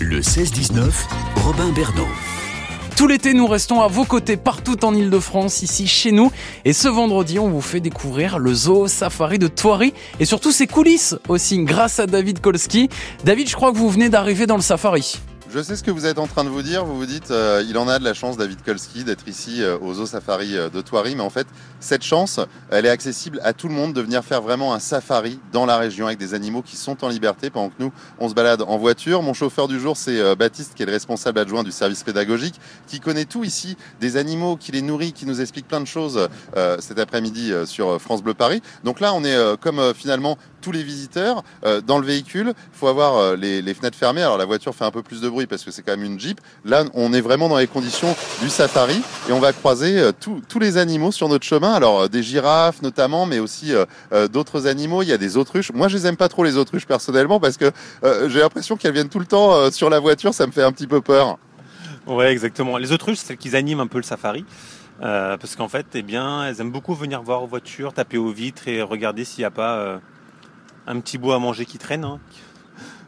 Le 16-19, Robin Bernot. Tout l'été, nous restons à vos côtés partout en Ile-de-France, ici chez nous. Et ce vendredi, on vous fait découvrir le zoo safari de Thoiry et surtout ses coulisses aussi grâce à David Kolski. David, je crois que vous venez d'arriver dans le safari. Je sais ce que vous êtes en train de vous dire. Vous vous dites, euh, il en a de la chance, David Kolski, d'être ici euh, au Zoo Safari euh, de Thoiry. Mais en fait, cette chance, elle est accessible à tout le monde de venir faire vraiment un safari dans la région avec des animaux qui sont en liberté pendant que nous, on se balade en voiture. Mon chauffeur du jour, c'est Baptiste, qui est le responsable adjoint du service pédagogique, qui connaît tout ici, des animaux, qui les nourrit, qui nous explique plein de choses cet après-midi sur France Bleu Paris. Donc là, on est comme finalement tous les visiteurs dans le véhicule. Il faut avoir les, les fenêtres fermées. Alors la voiture fait un peu plus de bruit parce que c'est quand même une Jeep. Là, on est vraiment dans les conditions du safari et on va croiser euh, tous les animaux sur notre chemin. Alors, euh, des girafes notamment, mais aussi euh, d'autres animaux. Il y a des autruches. Moi, je les aime pas trop les autruches personnellement parce que j'ai l'impression qu'elles viennent tout le temps sur la voiture. Ça me fait un petit peu peur. Ouais, exactement. Les autruches, c'est celles qui animent un peu le safari. parce qu'en fait, eh bien, elles aiment beaucoup venir voir aux voitures, taper aux vitres et regarder s'il n'y a pas un petit bout à manger qui traîne. Hein.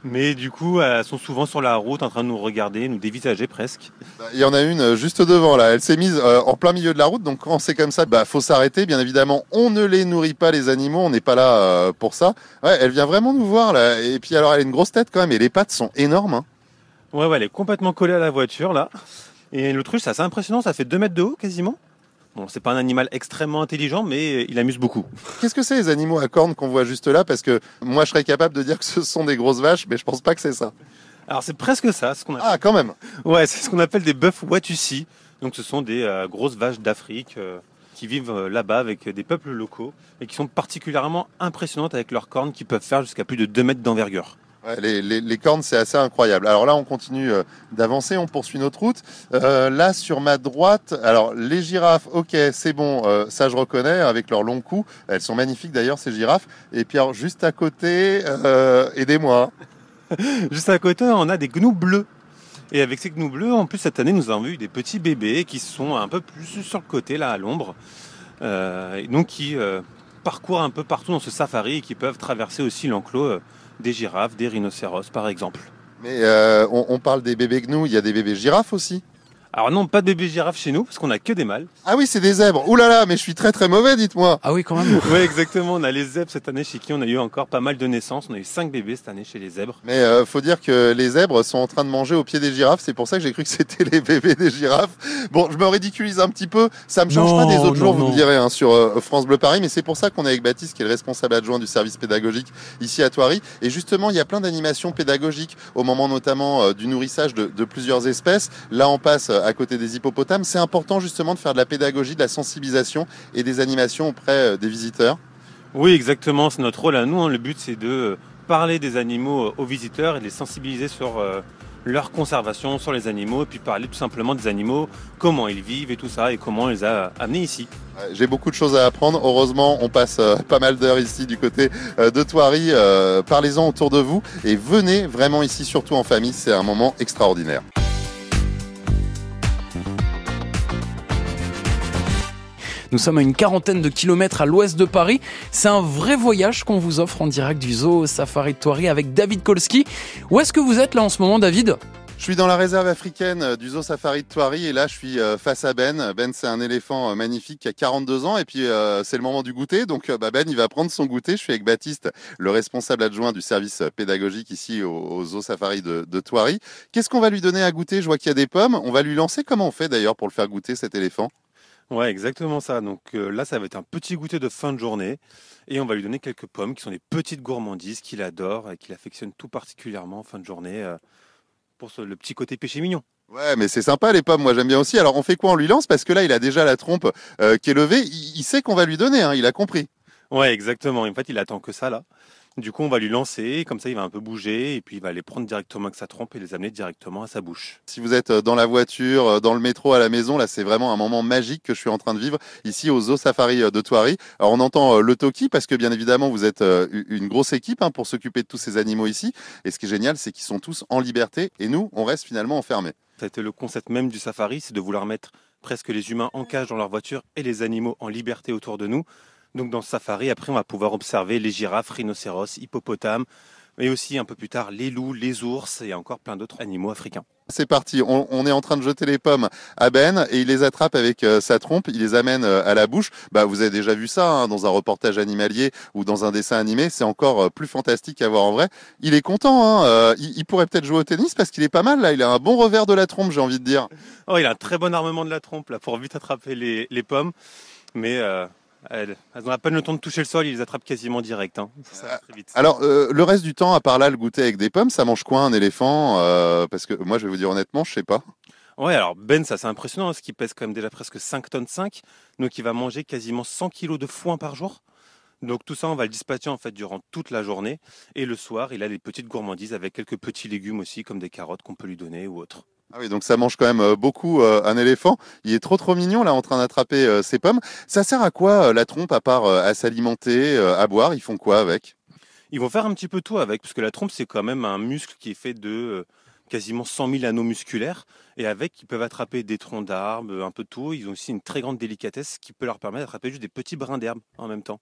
Mais du coup, elles sont souvent sur la route en train de nous regarder, nous dévisager presque. Il y en a une euh, juste devant là. Elle s'est mise euh, en plein milieu de la route. Donc quand c'est comme ça, bah faut s'arrêter. Bien évidemment, on ne les nourrit pas les animaux. On n'est pas là euh, pour ça. Ouais, elle vient vraiment nous voir là. Et puis alors, elle a une grosse tête quand même. Et les pattes sont énormes. Hein. Ouais, ouais, elle est complètement collée à la voiture là. Et le truc, c'est assez impressionnant. Ça fait 2 mètres de haut quasiment. Bon, c'est pas un animal extrêmement intelligent, mais il amuse beaucoup. Qu'est-ce que c'est les animaux à cornes qu'on voit juste là? Parce que moi, je serais capable de dire que ce sont des grosses vaches, mais je pense pas que c'est ça. Alors c'est presque ça, ce qu'on appelle... Ah, quand même. Ouais, c'est ce qu'on appelle des bœufs Watusi. Donc ce sont des euh, grosses vaches d'Afrique euh, qui vivent euh, là-bas avec des peuples locaux et qui sont particulièrement impressionnantes avec leurs cornes qui peuvent faire jusqu'à plus de 2 mètres d'envergure les, cornes, c'est assez incroyable. Alors là, on continue euh, d'avancer, on poursuit notre route. Euh, là, sur ma droite, alors les girafes, ok, c'est bon, euh, ça je reconnais, avec leurs longs coups. Elles sont magnifiques d'ailleurs, ces girafes. Et puis juste à côté, aidez-moi. juste à côté, on a des gnous bleus. Et avec ces gnous bleus, en plus, cette année, nous avons vu des petits bébés qui sont un peu plus sur le côté, là, à l'ombre. donc, qui parcourent un peu partout dans ce safari et qui peuvent traverser aussi l'enclos des girafes, des rhinocéros par exemple. Mais euh, on, parle des bébés gnous, il y a des bébés girafes aussi alors non, pas de bébés girafes chez nous, parce qu'on a que des mâles. Ah oui, c'est des zèbres. Ouh là là, mais je suis très très mauvais, dites-moi. Ah oui, quand même. oui, exactement. On a les zèbres cette année, chez qui on a eu encore pas mal de naissances. On a eu cinq bébés cette année chez les zèbres. Mais euh, faut dire que les zèbres sont en train de manger au pied des girafes. C'est pour ça que j'ai cru que c'était les bébés des girafes. Bon, je me ridiculise un petit peu. Ça me change pas des autres jours, vous me direz, hein, sur euh, France Bleu Paris. Mais c'est pour ça qu'on est avec Baptiste, qui est le responsable adjoint du service pédagogique ici à Thoiry. Et justement, il y a plein d'animations pédagogiques au moment notamment euh, du nourrissage de, de plusieurs espèces. Là, on passe à côté des hippopotames c'est important justement de faire de la pédagogie, de la sensibilisation et des animations auprès euh, des visiteurs. Oui, exactement, c'est notre rôle à nous. Hein. Le but, c'est de euh, parler des animaux euh, aux visiteurs et de les sensibiliser sur leur conservation, sur les animaux, et puis parler tout simplement des animaux, comment ils vivent et tout ça, et comment on les a amenés ici. J'ai beaucoup de choses à apprendre. Heureusement, on passe pas mal d'heures ici du côté de Thoiry. Parlez-en autour de vous et venez vraiment ici, surtout en famille. C'est un moment extraordinaire. Nous sommes à une quarantaine de kilomètres à l'ouest de Paris. C'est un vrai voyage qu'on vous offre en direct du zoo Safari de Thoiry avec David Kolski. Où est-ce que vous êtes là en ce moment, David? Je suis dans la réserve africaine euh, du zoo safari de Thoiry et là je suis euh, face à Ben. Ben c'est un éléphant euh, magnifique qui a 42 ans et puis c'est le moment du goûter. Donc bah, Ben il va prendre son goûter. Je suis avec Baptiste, le responsable adjoint du service pédagogique ici au, zoo safari de, de. Qu'est-ce qu'on va lui donner à goûter? Je vois qu'il y a des pommes. On va lui lancer. Comment on fait d'ailleurs pour le faire goûter cet éléphant? Ouais, exactement ça. Donc euh, là, ça va être un petit goûter de fin de journée. Et on va lui donner quelques pommes qui sont des petites gourmandises qu'il adore et qu'il affectionne tout particulièrement en fin de journée euh, pour le petit côté péché mignon. Ouais, mais c'est sympa les pommes, moi j'aime bien aussi. Alors on fait quoi? On lui lance? Parce que là, il a déjà la trompe euh, qui est levée. Il, sait qu'on va lui donner, hein, il a compris. Ouais, exactement. En fait, il attend que ça là. Du coup, on va lui lancer, comme ça il va un peu bouger, et puis il va les prendre directement avec sa trompe et les amener directement à sa bouche. Si vous êtes euh, dans la voiture, euh, dans le métro, à la maison, là c'est vraiment un moment magique que je suis en train de vivre ici au Zoo Safari euh, de Thoiry. Alors on entend le Toki parce que bien évidemment vous êtes une grosse équipe hein, pour s'occuper de tous ces animaux ici. Et ce qui est génial, c'est qu'ils sont tous en liberté et nous, on reste finalement enfermés. Été le concept même du safari, c'est de vouloir mettre presque les humains en cage dans leur voiture et les animaux en liberté autour de nous. Donc dans ce safari, après, on va pouvoir observer les girafes, rhinocéros, hippopotames, mais aussi un peu plus tard les loups, les ours et encore plein d'autres animaux africains. C'est parti, on, est en train de jeter les pommes à Ben et il les attrape avec euh, sa trompe, il les amène euh, à la bouche. Bah, vous avez déjà vu ça hein, dans un reportage animalier ou dans un dessin animé, c'est encore euh, plus fantastique à voir en vrai. Il est content, hein, il, pourrait peut-être jouer au tennis parce qu'il est pas mal là, il a un bon revers de la trompe j'ai envie de dire. Oh, il a un très bon armement de la trompe là pour vite attraper les, les pommes, mais elles, ont à peine le temps de toucher le sol, ils les attrapent quasiment direct. Hein. Alors, euh, le reste du temps, à part là, le goûter avec des pommes, ça mange quoi un éléphant euh, Parce que moi, je vais vous dire honnêtement, je sais pas. Ouais, alors Ben, ça c'est impressionnant, ce qui pèse quand même déjà presque 5 tonnes 5. Donc il va manger quasiment 100 kilos de foin par jour. Donc tout ça, on va le dispatcher en fait durant toute la journée. Et le soir, il a des petites gourmandises avec quelques petits légumes aussi, comme des carottes qu'on peut lui donner ou autre. Ah oui, donc ça mange quand même euh, beaucoup euh, un éléphant. Il est trop trop mignon là en train d'attraper euh, ses pommes. Ça sert à quoi la trompe à part à s'alimenter, à boire? Ils font quoi avec? Ils vont faire un petit peu tout avec, parce que la trompe c'est quand même un muscle qui est fait de quasiment 100 000 anneaux musculaires. Et avec, ils peuvent attraper des troncs d'arbres, un peu tout. Ils ont aussi une très grande délicatesse qui peut leur permettre d'attraper juste des petits brins d'herbe en même temps.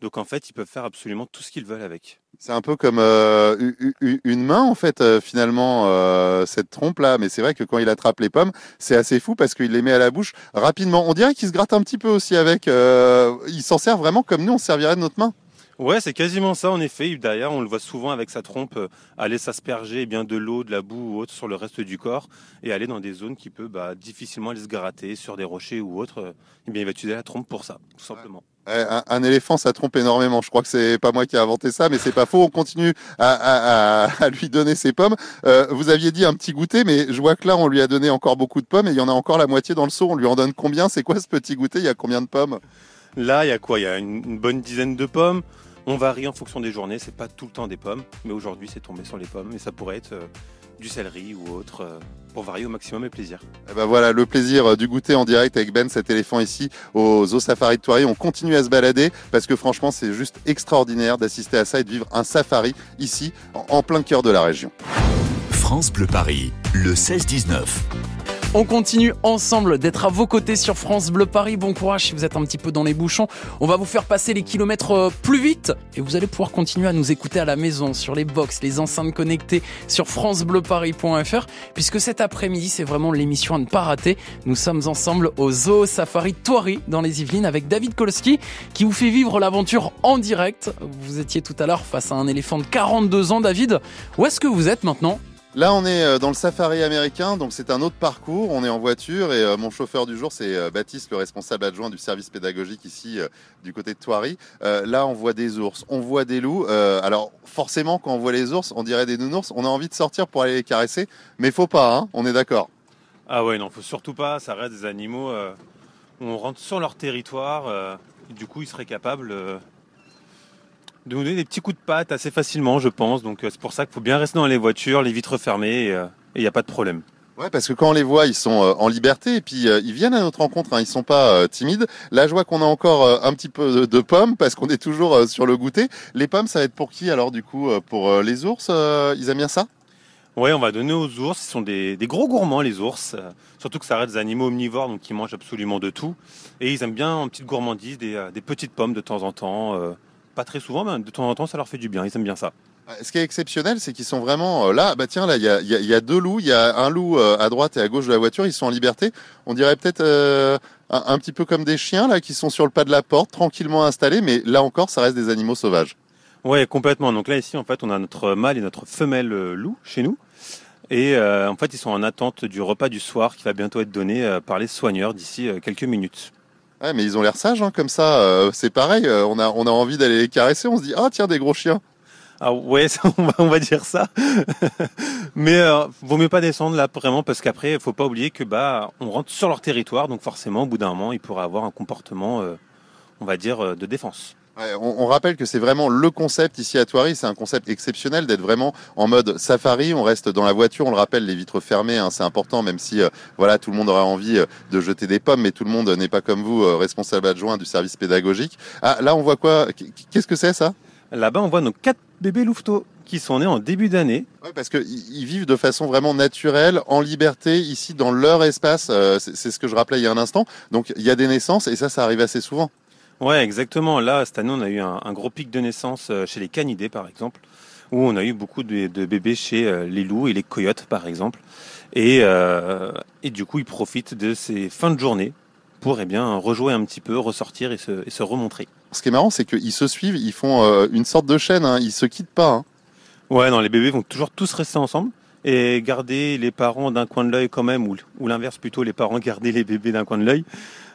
Donc en fait, ils peuvent faire absolument tout ce qu'ils veulent avec. C'est un peu comme euh, une main en fait euh, finalement euh, cette trompe là, mais c'est vrai que quand il attrape les pommes, c'est assez fou parce qu'il les met à la bouche rapidement. On dirait qu'il se gratte un petit peu aussi avec. il s'en sert vraiment comme nous on servirait de notre main. Ouais, c'est quasiment ça en effet. D'ailleurs, on le voit souvent avec sa trompe aller s'asperger eh bien de l'eau, de la boue ou autre sur le reste du corps et aller dans des zones qui peut bah, difficilement aller se gratter sur des rochers ou autre. Eh bien, il va utiliser la trompe pour ça, tout simplement. Un, éléphant, ça trompe énormément. Je crois que c'est pas moi qui ai inventé ça, mais c'est pas faux. On continue à, lui donner ses pommes. Euh, vous aviez dit un petit goûter, mais je vois que là, on lui a donné encore beaucoup de pommes et il y en a encore la moitié dans le seau. On lui en donne combien? C'est quoi ce petit goûter? Il y a combien de pommes? Là, il y a quoi? Il y a une, bonne dizaine de pommes. On varie en fonction des journées. C'est pas tout le temps des pommes, mais aujourd'hui, c'est tombé sur les pommes et ça pourrait être euh, du céleri ou autre. Euh, pour varier au maximum et plaisir. Et eh ben voilà, le plaisir euh, du goûter en direct avec Ben, cet éléphant ici aux Zoo Safari de Thoiry. On continue à se balader parce que franchement, c'est juste extraordinaire d'assister à ça et de vivre un safari ici, en plein cœur de la région. France Bleu Paris, le 16-19. On continue ensemble d'être à vos côtés sur France Bleu Paris. Bon courage si vous êtes un petit peu dans les bouchons. On va vous faire passer les kilomètres euh, plus vite et vous allez pouvoir continuer à nous écouter à la maison, sur les box, les enceintes connectées, sur francebleuparis.fr puisque cet après-midi, c'est vraiment l'émission à ne pas rater. Nous sommes ensemble au Zoo Safari Thoiry dans les Yvelines avec David Kolski qui vous fait vivre l'aventure en direct. Vous étiez tout à l'heure face à un éléphant de 42 ans, David. Où est-ce que vous êtes maintenant? Là, on est euh, dans le safari américain, donc c'est un autre parcours. On est en voiture et euh, mon chauffeur du jour, c'est euh, Baptiste, le responsable adjoint du service pédagogique ici du côté de Thoiry. là, on voit des ours, on voit des loups. alors, forcément, quand on voit les ours, on dirait des nounours. On a envie de sortir pour aller les caresser, mais faut pas, hein, on est d'accord. Ah ouais, non, faut surtout pas. Ça reste des animaux on rentre sur leur territoire. du coup, ils seraient capables de nous donner des petits coups de patte assez facilement, je pense. Donc euh, c'est pour ça qu'il faut bien rester dans les voitures, les vitres fermées, et il euh, n'y a pas de problème. Ouais, parce que quand on les voit, ils sont euh, en liberté et puis ils viennent à notre rencontre. Hein, ils sont pas timides. Là, je vois qu'on a encore un petit peu de, pommes parce qu'on est toujours sur le goûter. Les pommes, ça va être pour qui alors du coup Pour les ours Ils aiment bien ça? Ouais, on va donner aux ours. Ils sont des, gros gourmands, les ours. surtout que ça reste des animaux omnivores, donc ils mangent absolument de tout. Et ils aiment bien en petite gourmandise des, des petites pommes de temps en temps pas très souvent, mais de temps en temps, ça leur fait du bien. Ils aiment bien ça. Ce qui est exceptionnel, c'est qu'ils sont vraiment euh, là. Bah tiens, là, il y a, deux loups. Il y a un loup euh, à droite et à gauche de la voiture. Ils sont en liberté. On dirait peut-être euh, un, petit peu comme des chiens là, qui sont sur le pas de la porte, tranquillement installés. Mais là encore, ça reste des animaux sauvages. Ouais, complètement. Donc là, ici, en fait, on a notre mâle et notre femelle loup chez nous. Et en fait, ils sont en attente du repas du soir qui va bientôt être donné par les soigneurs d'ici quelques minutes. Mais ils ont l'air sages, hein, comme ça. Euh, c'est pareil, euh, on, a, on a envie d'aller les caresser. On se dit, ah tiens, des gros chiens. Ah ouais, on, va, dire ça. mais euh, vaut mieux pas descendre là vraiment parce qu'après, il faut pas oublier que bah on rentre sur leur territoire, donc forcément, au bout d'un moment, ils pourraient avoir un comportement, on va dire, de défense on, rappelle que c'est vraiment le concept ici à Thoiry, c'est un concept exceptionnel d'être vraiment en mode safari. On reste dans la voiture, on le rappelle, les vitres fermées, hein, c'est important, même si euh, voilà tout le monde aura envie euh, de jeter des pommes, mais tout le monde n'est pas comme vous, euh, responsable adjoint du service pédagogique. Ah, là, on voit quoi? Qu'est-ce que c'est ça? Là-bas, on voit nos quatre bébés louveteaux qui sont nés en début d'année. Oui, parce qu'ils vivent de façon vraiment naturelle, en liberté, ici dans leur espace. c'est ce que je rappelais il y a un instant. Donc il y a des naissances et ça, ça arrive assez souvent. Ouais, exactement. Là, cette année, on a eu un, gros pic de naissance euh, chez les canidés, par exemple, où on a eu beaucoup de, de bébés chez euh, les loups et les coyotes, par exemple. Et, euh, et du coup, ils profitent de ces fins de journée pour eh bien, rejouer un petit peu, ressortir et se, et se remontrer. Ce qui est marrant, c'est qu'ils se suivent, ils font euh, une sorte de chaîne, hein, ils se quittent pas. hein. Ouais, non, les bébés vont toujours tous rester ensemble et garder les parents d'un coin de l'œil quand même, ou, ou l'inverse plutôt, les parents garder les bébés d'un coin de l'œil,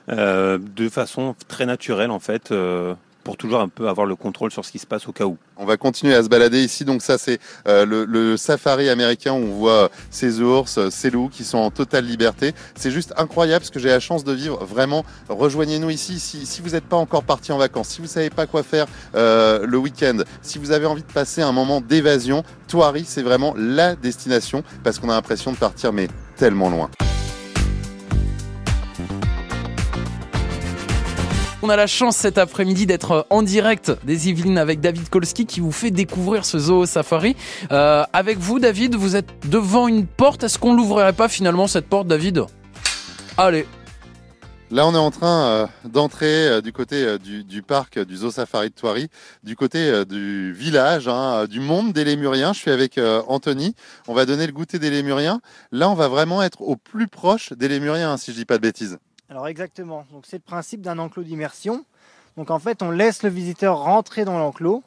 euh, de façon très naturelle en fait, euh, pour toujours un peu avoir le contrôle sur ce qui se passe au cas où. On va continuer à se balader ici. Donc ça, c'est euh, le, safari américain où on voit ces ours, euh, ces loups qui sont en totale liberté. C'est juste incroyable ce que j'ai la chance de vivre. Vraiment, rejoignez-nous ici. Si, si vous n'êtes pas encore parti en vacances, si vous savez pas quoi faire euh, le week-end, si vous avez envie de passer un moment d'évasion, Thoiry, c'est vraiment la destination parce qu'on a l'impression de partir mais tellement loin. On a la chance cet après-midi d'être en direct des Yvelines avec David Kolski qui vous fait découvrir ce zoo safari. Euh, avec vous, David, vous êtes devant une porte. Est-ce qu'on l'ouvrirait pas finalement cette porte, David? Allez, Là, on est en train euh, d'entrer euh, du côté du, parc du Zoo Safari de Thoiry, du côté du village, hein, du monde des Lémuriens. Je suis avec Anthony. On va donner le goûter des Lémuriens. Là, on va vraiment être au plus proche des Lémuriens, hein, si je dis pas de bêtises. Alors exactement. Donc c'est le principe d'un enclos d'immersion. Donc en fait, on laisse le visiteur rentrer dans l'enclos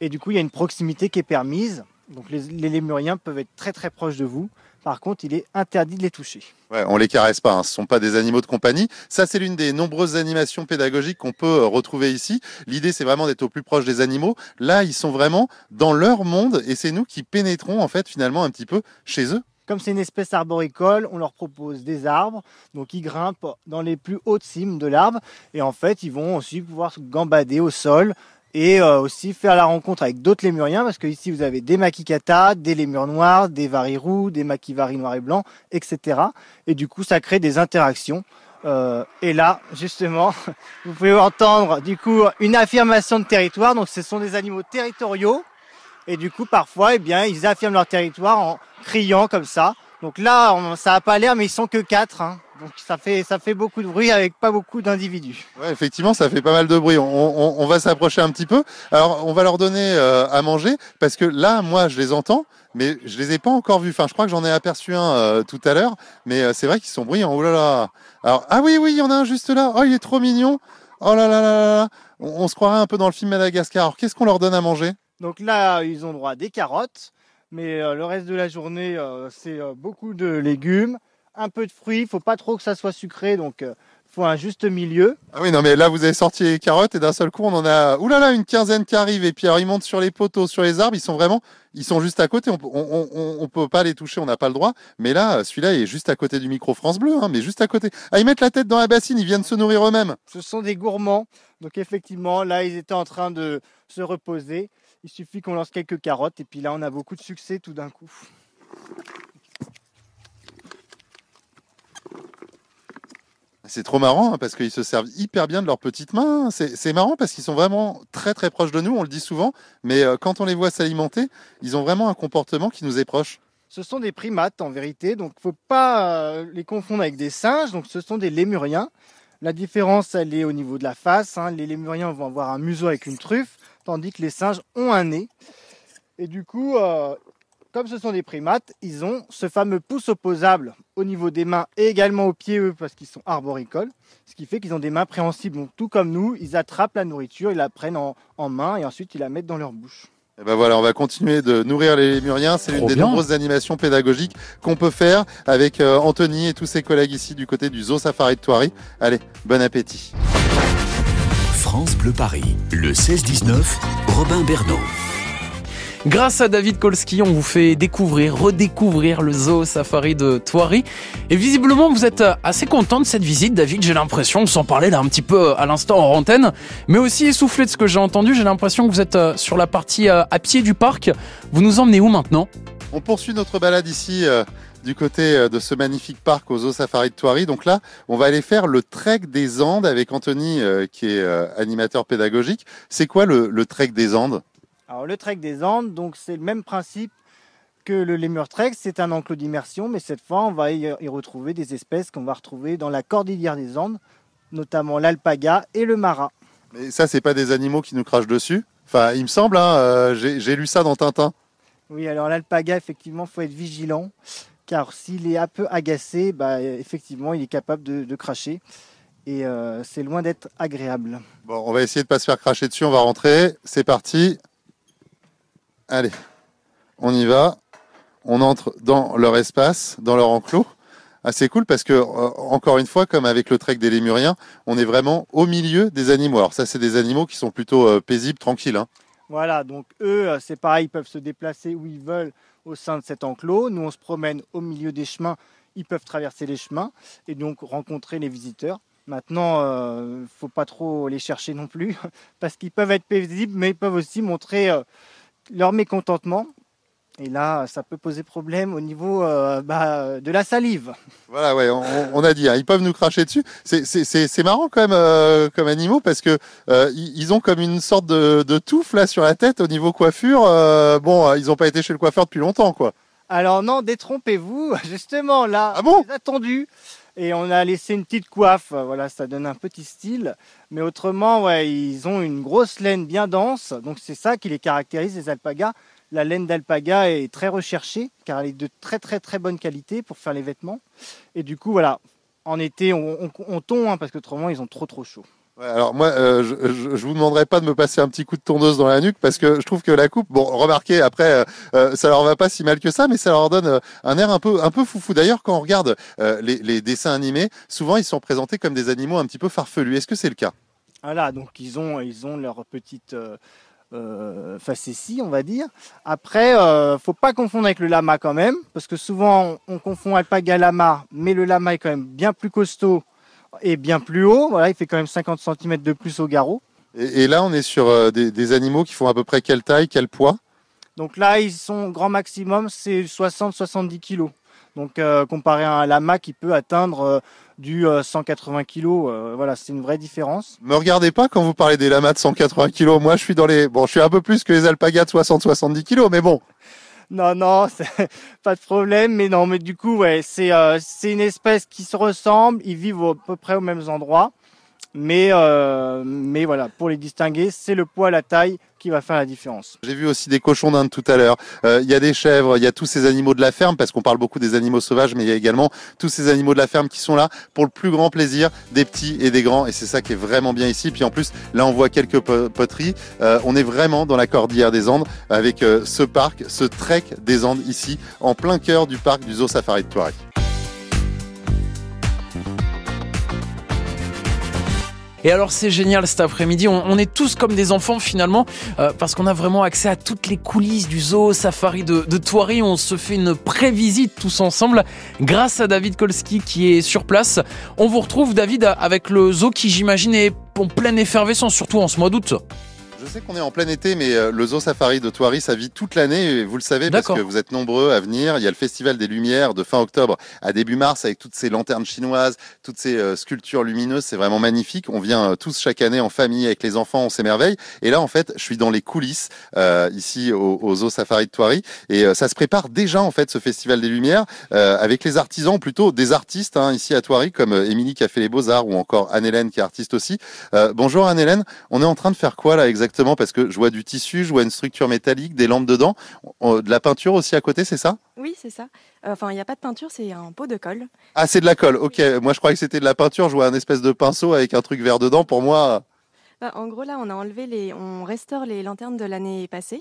et du coup, il y a une proximité qui est permise. Donc les, lémuriens peuvent être très très proches de vous. Par contre, il est interdit de les toucher. Ouais, on les caresse pas, hein. ce sont pas des animaux de compagnie. Ça, c'est l'une des nombreuses animations pédagogiques qu'on peut euh, retrouver ici. L'idée, c'est vraiment d'être au plus proche des animaux. Là, ils sont vraiment dans leur monde et c'est nous qui pénétrons en fait finalement un petit peu chez eux. Comme c'est une espèce arboricole, on leur propose des arbres. Donc ils grimpent dans les plus hautes cimes de l'arbre et en fait, ils vont aussi pouvoir se gambader au sol et euh, aussi faire la rencontre avec d'autres lémuriens parce que ici vous avez des makikatas, des lémurs noirs, des varirous, des makivaris noirs et blancs, etc. Et du coup, ça crée des interactions. Euh, et là, justement, vous pouvez entendre du coup une affirmation de territoire. Donc, ce sont des animaux territoriaux. Et du coup, parfois, eh bien, ils affirment leur territoire en criant comme ça. Donc là, ça a pas l'air, mais ils sont que quatre. hein. Donc ça fait ça fait beaucoup de bruit avec pas beaucoup d'individus. Ouais, effectivement, ça fait pas mal de bruit. On, va s'approcher un petit peu. Alors, on va leur donner euh, à manger parce que là, moi, je les entends, mais je les ai pas encore vus. Enfin, je crois que j'en ai aperçu un euh, tout à l'heure, mais euh, c'est vrai qu'ils sont bruyants. Oh là là. Alors, ah oui, oui, il y en a un juste là. Oh, il est trop mignon. Oh là là là là là. On, on se croirait un peu dans le film Madagascar. Alors, qu'est-ce qu'on leur donne à manger? Donc là, ils ont droit à des carottes, mais euh, le reste de la journée, euh, c'est euh, beaucoup de légumes, un peu de fruits. Il faut pas trop que ça soit sucré, donc faut un juste milieu. Ah oui, non, mais là, vous avez sorti les carottes et d'un seul coup, on en a, là là, une quinzaine qui arrivent. Et puis, alors, ils montent sur les poteaux, sur les arbres. Ils sont vraiment, ils sont juste à côté. On, peut- on, on, on peut pas les toucher, on n'a pas le droit. Mais là, celui-là il est juste à côté du micro France Bleu, hein, mais juste à côté. Ah, ils mettent la tête dans la bassine, ils viennent se nourrir eux-mêmes. Ce sont des gourmands, donc effectivement, là, ils étaient en train de se reposer. Il suffit qu'on lance quelques carottes, et puis là, on a beaucoup de succès tout d'un coup. C'est trop marrant hein, parce qu'ils se servent hyper bien de leurs petites mains. C'est marrant parce qu'ils sont vraiment très très proches de nous, on le dit souvent. Mais euh, quand on les voit s'alimenter, ils ont vraiment un comportement qui nous est proche. Ce sont des primates en vérité, donc faut pas euh, les confondre avec des singes. Donc ce sont des lémuriens. La différence, elle est au niveau de la face. hein. Les lémuriens vont avoir un museau avec une truffe, tandis que les singes ont un nez. Et du coup, euh, comme ce sont des primates, ils ont ce fameux pouce opposable au niveau des mains et également aux pieds, eux, parce qu'ils sont arboricoles. Ce qui fait qu'ils ont des mains préhensibles. Donc tout comme nous, ils attrapent la nourriture, ils la prennent en, en main et ensuite ils la mettent dans leur bouche. Et ben voilà, on va continuer de nourrir les lémuriens. C'est l'une des bien. nombreuses animations pédagogiques qu'on peut faire avec euh, Anthony et tous ses collègues ici du côté du Zoo Safari de Thoiry. Allez, bon appétit. France Bleu Paris, le 16-19, Robin Bernot. Grâce à David Kolski, on vous fait découvrir, redécouvrir le zoo safari de Thoiry. Et visiblement, vous êtes assez content de cette visite, David. J'ai l'impression, on s'en parlait là un petit peu à l'instant en antenne, mais aussi essoufflé de ce que j'ai entendu. J'ai l'impression que vous êtes euh, sur la partie euh, à pied du parc. Vous nous emmenez où maintenant? On poursuit notre balade ici euh, du côté euh, de ce magnifique parc au Zoo Safari de Thoiry. Donc là, on va aller faire le trek des Andes avec Anthony euh, qui est euh, animateur pédagogique. C'est quoi le trek des Andes? Alors le trek des Andes, donc c'est le même principe que le lémur trek, c'est un enclos d'immersion, mais cette fois on va y, retrouver des espèces qu'on va retrouver dans la cordillère des Andes, notamment l'alpaga et le marat. Mais ça, c'est pas des animaux qui nous crachent dessus? Enfin, il me semble, hein, euh, j'ai lu ça dans Tintin. Oui, alors l'alpaga, effectivement, faut être vigilant, car s'il est un peu agacé, bah, effectivement, il est capable de, de cracher. Et euh, c'est loin d'être agréable. Bon, on va essayer de pas se faire cracher dessus. On va rentrer. C'est parti. Allez, on y va. On entre dans leur espace, dans leur enclos. C'est cool parce que, euh, encore une fois, comme avec le trek des lémuriens, on est vraiment au milieu des animaux. Alors ça, c'est des animaux qui sont plutôt euh, paisibles, tranquilles. hein. Voilà, donc eux, euh, c'est pareil, ils peuvent se déplacer où ils veulent au sein de cet enclos. Nous, on se promène au milieu des chemins. Ils peuvent traverser les chemins et donc rencontrer les visiteurs. Maintenant, il ne faut pas trop les chercher non plus, parce qu'ils peuvent être paisibles, mais ils peuvent aussi montrer leur mécontentement. Et là, ça peut poser problème au niveau euh, bah, de la salive. Voilà, ouais, on, on a dit, hein, ils peuvent nous cracher dessus. C'est- C'est c'est- c'est marrant quand même euh, comme animaux parce que euh, ils ont comme une sorte de, de touffe là sur la tête au niveau coiffure. Bon, ils n'ont pas été chez le coiffeur depuis longtemps, quoi. Alors non, détrompez-vous, justement là, Ah bon? attendu. Et on a laissé une petite coiffe, voilà, ça donne un petit style. Mais autrement, ils ont une grosse laine bien dense, donc c'est ça qui les caractérise, les alpagas. La laine d'alpaga est très recherchée, car elle est de très très très bonne qualité pour faire les vêtements. Et du coup, voilà, en été, on, on, on tond, hein, parce qu'autrement, ils ont trop trop chaud. Alors moi, euh, je, je, vous demanderai pas de me passer un petit coup de tondeuse dans la nuque parce que je trouve que la coupe, bon, remarquez, après, euh, euh, ça leur va pas si mal que ça, mais ça leur donne un air un peu, un peu foufou. D'ailleurs, quand on regarde les, dessins animés, souvent ils sont présentés comme des animaux un petit peu farfelus. Est-ce que c'est le cas? Voilà, donc ils ont, leur petite facétie, on va dire. Après, euh, faut pas confondre avec le lama quand même, parce que souvent on, on confond alpaga lama, mais le lama est quand même bien plus costaud et bien plus haut. Voilà, il fait quand même 50 cm de plus au garrot. et, et là, on est sur euh, des, des animaux qui font à peu près quelle taille, quel poids? Donc là, ils sont grand maximum, c'est 60-70 kg. Donc euh, comparé à un lama qui peut atteindre euh, du euh, 180 kg, voilà, c'est une vraie différence. Me regardez pas quand vous parlez des lamas de 180 kg. Moi, je suis dans les, bon, je suis un peu plus que les alpagas de 60-70 kg, mais bon. Non, non, pas de problème. Mais non, mais du coup, ouais, c'est euh, c'est une espèce qui se ressemble. Ils vivent à peu près aux mêmes endroits. Mais, euh, mais voilà, pour les distinguer, c'est le poids, la taille qui va faire la différence. J'ai vu aussi des cochons d'Inde tout à l'heure. Euh, Il y a des chèvres, il y a tous ces animaux de la ferme, parce qu'on parle beaucoup des animaux sauvages, mais il y a également tous ces animaux de la ferme qui sont là pour le plus grand plaisir des petits et des grands. Et c'est ça qui est vraiment bien ici. Puis en plus, là, on voit quelques po- poteries. Euh, on est vraiment dans la cordillère des Andes avec ce parc, ce trek des Andes ici, en plein cœur du parc du Zoo Safari de Touareg. Et alors c'est génial cet après-midi, on, est tous comme des enfants finalement, euh, parce qu'on a vraiment accès à toutes les coulisses du zoo safari de, de. On se fait une pré-visite tous ensemble grâce à David Kolski qui est sur place. On vous retrouve David avec le zoo qui j'imagine est en pleine effervescence, surtout en ce mois d'août. Je sais qu'on est en plein été, mais euh, le Zoo Safari de Thoiry, ça vit toute l'année. Vous le savez parce que vous êtes nombreux à venir. Il y a le Festival des Lumières de fin octobre à début mars avec toutes ces lanternes chinoises, toutes ces euh, sculptures lumineuses. C'est vraiment magnifique. On vient euh, tous chaque année en famille avec les enfants, on s'émerveille. Et là, en fait, je suis dans les coulisses euh, ici au, au Zoo Safari de Thoiry et euh, ça se prépare déjà en fait ce Festival des Lumières euh, avec les artisans, plutôt des artistes hein, ici à Thoiry comme Émilie qui a fait les Beaux Arts ou encore Anne-Hélène qui est artiste aussi. Bonjour Anne-Hélène. On est en train de faire quoi là exactement? Parce que je vois du tissu, je vois une structure métallique, des lampes dedans, de la peinture aussi à côté, c'est ça? Oui, c'est ça. Euh, Enfin, il n'y a pas de peinture, c'est un pot de colle. Ah, c'est de la colle. Ok, moi je croyais que c'était de la peinture. Je vois un espèce de pinceau avec un truc vert dedans. Pour moi, Bah, en gros, là, on a enlevé les, on restaure les lanternes de l'année passée.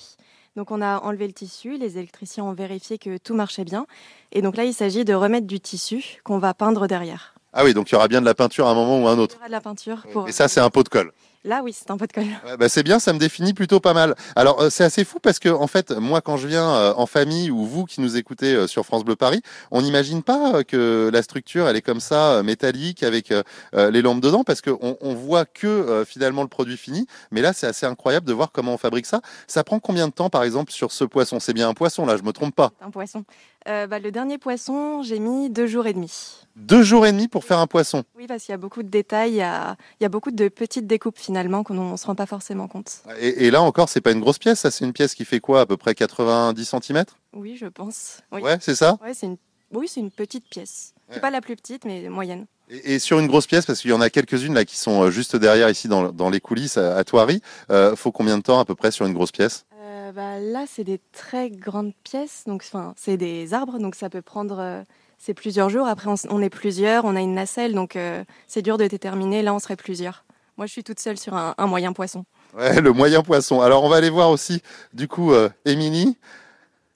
Donc, on a enlevé le tissu. Les électriciens ont vérifié que tout marchait bien. Et donc là, il s'agit de remettre du tissu qu'on va peindre derrière. ah oui, donc il y aura bien de la peinture à un moment ou à un Il y autre. aura de la peinture pour. Et ça, c'est un pot de colle. Là, oui, c'est un pot de colle. Ouais, bah, c'est bien, ça me définit plutôt pas mal. Alors euh, c'est assez fou parce que en fait, moi quand je viens euh, en famille ou vous qui nous écoutez euh, sur France Bleu Paris, on n'imagine pas euh, que la structure elle est comme ça euh, métallique avec euh, les lampes dedans parce qu'on on voit que euh, finalement le produit fini. Mais là c'est assez incroyable de voir comment on fabrique ça. Ça prend combien de temps par exemple sur ce poisson? C'est bien un poisson là, je me trompe pas. Un poisson. Euh, bah, le dernier poisson, j'ai mis deux jours et demi. Deux jours et demi pour faire un poisson. Oui, parce qu'il y a beaucoup de détails, il y a, il y a beaucoup de petites découpes finalement qu'on ne se rend pas forcément compte. Et, et là encore, c'est pas une grosse pièce. Ça c'est une pièce qui fait quoi à peu près 90 cm Oui, je pense. Oui, Ouais, c'est ça? Ouais, c'est une... oui, c'est une petite pièce. Ouais. C'est pas la plus petite, mais moyenne. Et, sur une grosse pièce, parce qu'il y en a quelques-unes là qui sont euh, juste derrière ici dans, dans les coulisses à, à Thoiry, euh, faut combien de temps à peu près sur une grosse pièce? Euh, bah, là, c'est des très grandes pièces, donc c'est des arbres, donc ça peut prendre euh, c'est plusieurs jours. Après, on, est plusieurs, on a une nacelle, donc euh, c'est dur de déterminer. Là, on serait plusieurs. Moi, je suis toute seule sur un, un moyen poisson. Ouais, le moyen poisson. Alors, on va aller voir aussi, du coup, Émilie.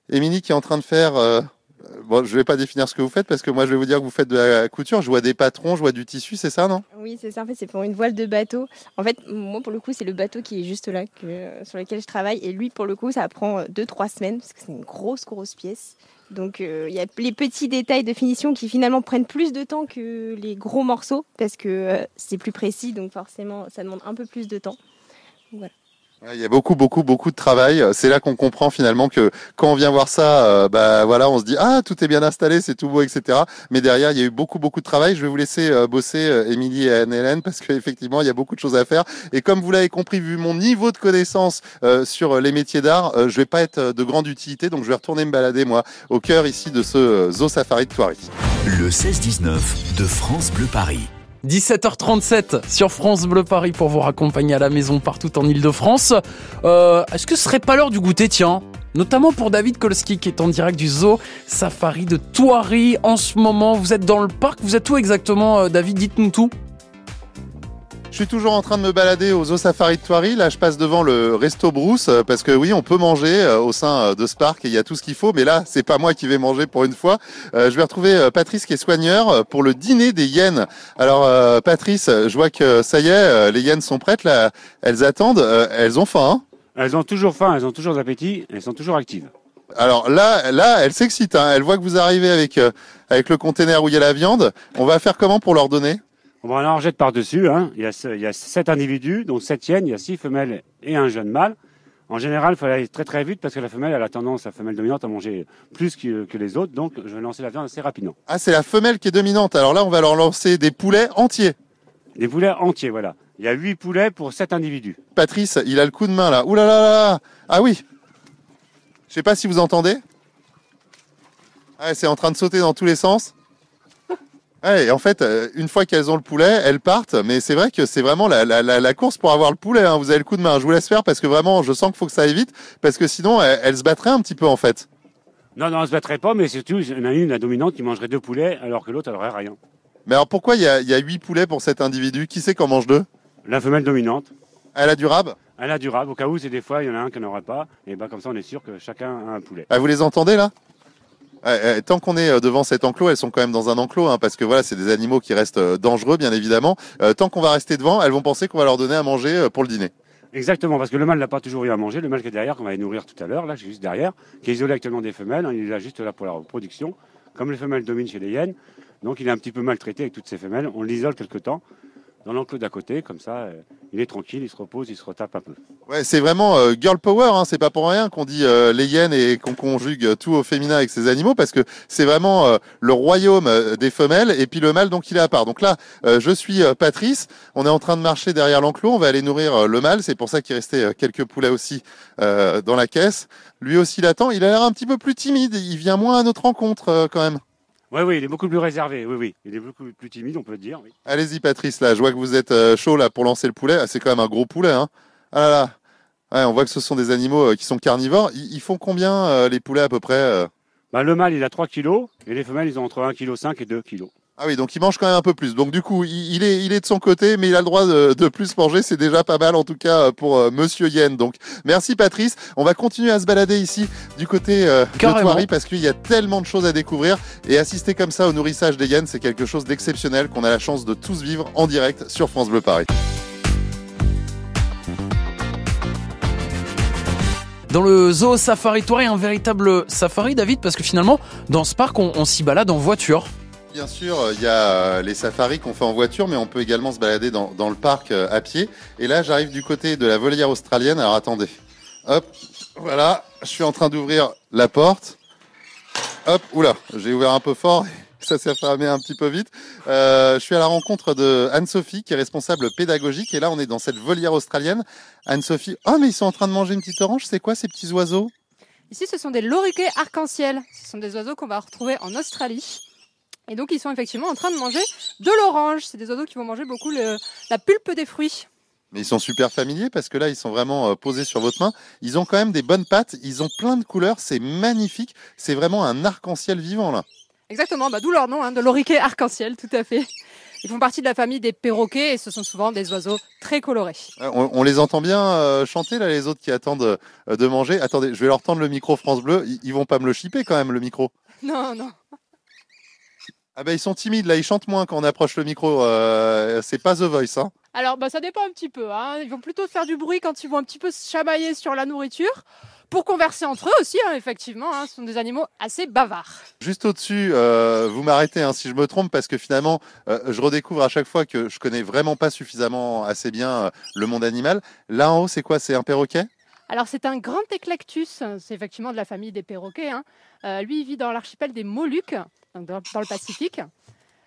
Émilie qui est en train de faire. Euh, bon, je vais pas définir ce que vous faites parce que moi, je vais vous dire que vous faites de la couture. Je vois des patrons, je vois du tissu, c'est ça, non? Oui, c'est ça. En fait, c'est pour une voile de bateau. En fait, moi, pour le coup, c'est le bateau qui est juste là, euh, sur lequel je travaille. Et lui, pour le coup, ça prend 2-3 semaines, parce que c'est une grosse, grosse pièce. Donc, euh, il y a les petits détails de finition qui finalement prennent plus de temps que les gros morceaux, parce que euh, c'est plus précis. Donc, forcément, ça demande un peu plus de temps. Ouais, Il y a beaucoup, beaucoup, beaucoup de travail. C'est là qu'on comprend finalement que quand on vient voir ça, euh, bah voilà, on se dit ah tout est bien installé, c'est tout beau, etc. Mais derrière, il y a eu beaucoup, beaucoup de travail. Je vais vous laisser euh, bosser, euh, Émilie et Anne-Hélène, parce qu'effectivement, il y a beaucoup de choses à faire. Et comme vous l'avez compris, vu mon niveau de connaissance euh, sur euh, les métiers d'art, euh, je vais pas être euh, de grande utilité, donc je vais retourner me balader moi au cœur ici de ce euh, zoo safari de Thoiry. Le 16-19 de France Bleu Paris. 17h37 sur France Bleu Paris pour vous raccompagner à la maison partout en Ile-de-France. Euh, Est-ce que ce serait pas l'heure du goûter, tiens? Notamment pour David Kolski qui est en direct du zoo Safari de Thoiry en ce moment. Vous êtes dans le parc, vous êtes où exactement euh, David? Dites-nous tout. Je suis toujours en train de me balader au Zoo Safari de Thoiry. Là, je passe devant le Resto Brousse euh, parce que oui, on peut manger euh, au sein euh, de ce parc et il y a tout ce qu'il faut. Mais là, c'est pas moi qui vais manger pour une fois. Je vais retrouver Patrice qui est soigneur pour le dîner des hyènes. Alors, Patrice, je vois que ça y est, les hyènes sont prêtes là. Elles attendent. Elles ont faim. hein Elles ont toujours faim, elles ont toujours d'appétit, elles sont toujours actives. Alors là, là, elles s'excitent. Hein. Elles voient que vous arrivez avec euh, avec le container où il y a la viande. On va faire comment pour leur donner? On va en jette par-dessus. Hein. Il, y a, ce- il y a sept individus, donc sept hyènes, il y a six femelles et un jeune mâle. En général, il faut aller très très vite parce que la femelle elle a tendance, la femelle dominante, à manger plus que, que les autres. Donc, je vais lancer la viande assez rapidement. Ah, c'est la femelle qui est dominante. Alors là, on va leur lancer des poulets entiers. Des poulets entiers, voilà. Il y a huit poulets pour sept individus. Patrice, il a le coup de main là. Ouh là là là là. Ah oui. Je sais pas si vous entendez. Ah, c'est en train de sauter dans tous les sens. Ouais, et en fait, euh, une fois qu'elles ont le poulet, elles partent. Mais c'est vrai que c'est vraiment la, la, la, la course pour avoir le poulet. hein. Vous avez le coup de main. Je vous laisse faire parce que vraiment, je sens qu'il faut que ça aille vite. Parce que sinon, elles, elles se battraient un petit peu en fait. Non, non, on ne se battrait pas, mais surtout, il y en a une, la dominante, qui mangerait deux poulets alors que l'autre, elle n'aurait rien. Mais alors pourquoi il y a, y a huit poulets pour cet individu? Qui sait qu'en mange deux? La femelle dominante, Elle a du rab? Elle a du rab. Au cas où, c'est des fois, il y en a un qui n'en aurait pas. Et ben comme ça, on est sûr que chacun a un poulet. Ah, vous les entendez là? Tant qu'on est euh, devant cet enclos, elles sont quand même dans un enclos, hein, parce que voilà, c'est des animaux qui restent euh, dangereux, bien évidemment. Euh, tant qu'on va rester devant, elles vont penser qu'on va leur donner à manger pour le dîner. Exactement, parce que le mâle n'a pas toujours eu à manger. Le mâle qui est derrière, qu'on va aller nourrir tout à l'heure, là, juste derrière, qui est isolé actuellement des femelles, hein, il est là juste là pour la reproduction. Comme les femelles dominent chez les hyènes, donc il est un petit peu maltraité avec toutes ces femelles. On l'isole quelque temps dans l'enclos d'à côté, comme ça, euh, il est tranquille, il se repose, il se retape un peu. Ouais, c'est vraiment euh, girl power, hein, c'est pas pour rien qu'on dit euh, les hyènes et qu'on conjugue tout au féminin avec ces animaux, parce que c'est vraiment euh, le royaume euh, des femelles, et puis le mâle, donc il est à part. Donc là, je suis Patrice, on est en train de marcher derrière l'enclos, on va aller nourrir le mâle, c'est pour ça qu'il restait quelques poulets aussi dans la caisse. Lui aussi il attend, il a l'air un petit peu plus timide, il vient moins à notre rencontre quand même. Oui, oui, il est beaucoup plus réservé, oui, oui. Il est beaucoup plus timide, on peut le dire. Oui. Allez-y Patrice, là, je vois que vous êtes euh, chaud là pour lancer le poulet, Ah, c'est quand même un gros poulet, hein. Ah là là. Ouais, on voit que ce sont des animaux euh, qui sont carnivores. Ils, font combien euh, les poulets à peu près Bah, le mâle, il a 3 kilos, et les femelles, ils ont entre 1,5 kg et 2 kg. Ah oui, donc il mange quand même un peu plus. Donc du coup, il, est, il est de son côté, mais il a le droit de, de plus manger. C'est déjà pas mal en tout cas euh, pour euh, Monsieur Yen. Donc merci Patrice. On va continuer à se balader ici du côté euh, de. Thoiry parce qu'il y a tellement de choses à découvrir et assister comme ça au nourrissage des hyènes, c'est quelque chose d'exceptionnel qu'on a la chance de tous vivre en direct sur France Bleu Paris. Dans le zoo Safari Thoiry, un véritable safari, David, parce que finalement, dans ce parc, on, on s'y balade en voiture. Bien sûr, il y a euh, les safaris qu'on fait en voiture, mais on peut également se balader dans, le parc euh, à pied. Et là, j'arrive du côté de la volière australienne. Alors attendez. Hop, voilà, je suis en train d'ouvrir la porte. Hop, oula, j'ai ouvert un peu fort. Ça s'est fermé un petit peu vite. Euh, je suis à la rencontre de Anne-Sophie, qui est responsable pédagogique. Et là, on est dans cette volière australienne. Anne-Sophie, oh, mais ils sont en train de manger une petite orange. C'est quoi ces petits oiseaux? Ici, ce sont des loriquets arc-en-ciel. Ce sont des oiseaux qu'on va retrouver en Australie. Et donc, ils sont effectivement en train de manger de l'orange. C'est des oiseaux qui vont manger beaucoup le- la pulpe des fruits. Mais ils sont super familiers parce que là, ils sont vraiment euh, posés sur votre main. Ils ont quand même des bonnes pattes. Ils ont plein de couleurs. C'est magnifique. C'est vraiment un arc-en-ciel vivant là. Exactement, bah, d'où leur nom, hein, de l'oriquet arc-en-ciel, tout à fait. Ils font partie de la famille des perroquets et ce sont souvent des oiseaux très colorés. Euh, On, on les entend bien euh, chanter là, les autres qui attendent euh, de manger. Attendez, je vais leur tendre le micro France Bleu. Ils, ils vont pas me le chipper quand même le micro. Non, non. Ah bah ils sont timides là. Ils chantent moins quand on approche le micro. Euh, c'est pas The Voice. Hein. Alors, bah, ça dépend un petit peu. Hein. Ils vont plutôt faire du bruit quand ils vont un petit peu se chamailler sur la nourriture. Pour converser entre eux aussi, hein, effectivement. hein. Ce sont des animaux assez bavards. Juste au-dessus, euh, vous m'arrêtez hein, si je me trompe parce que finalement, euh, je redécouvre à chaque fois que je connais vraiment pas suffisamment assez bien euh, le monde animal. Là en haut, c'est quoi? C'est un perroquet? Alors, c'est un grand éclectus. C'est effectivement de la famille des perroquets. hein. Euh, lui, il vit dans l'archipel des Moluques, dans, le Pacifique.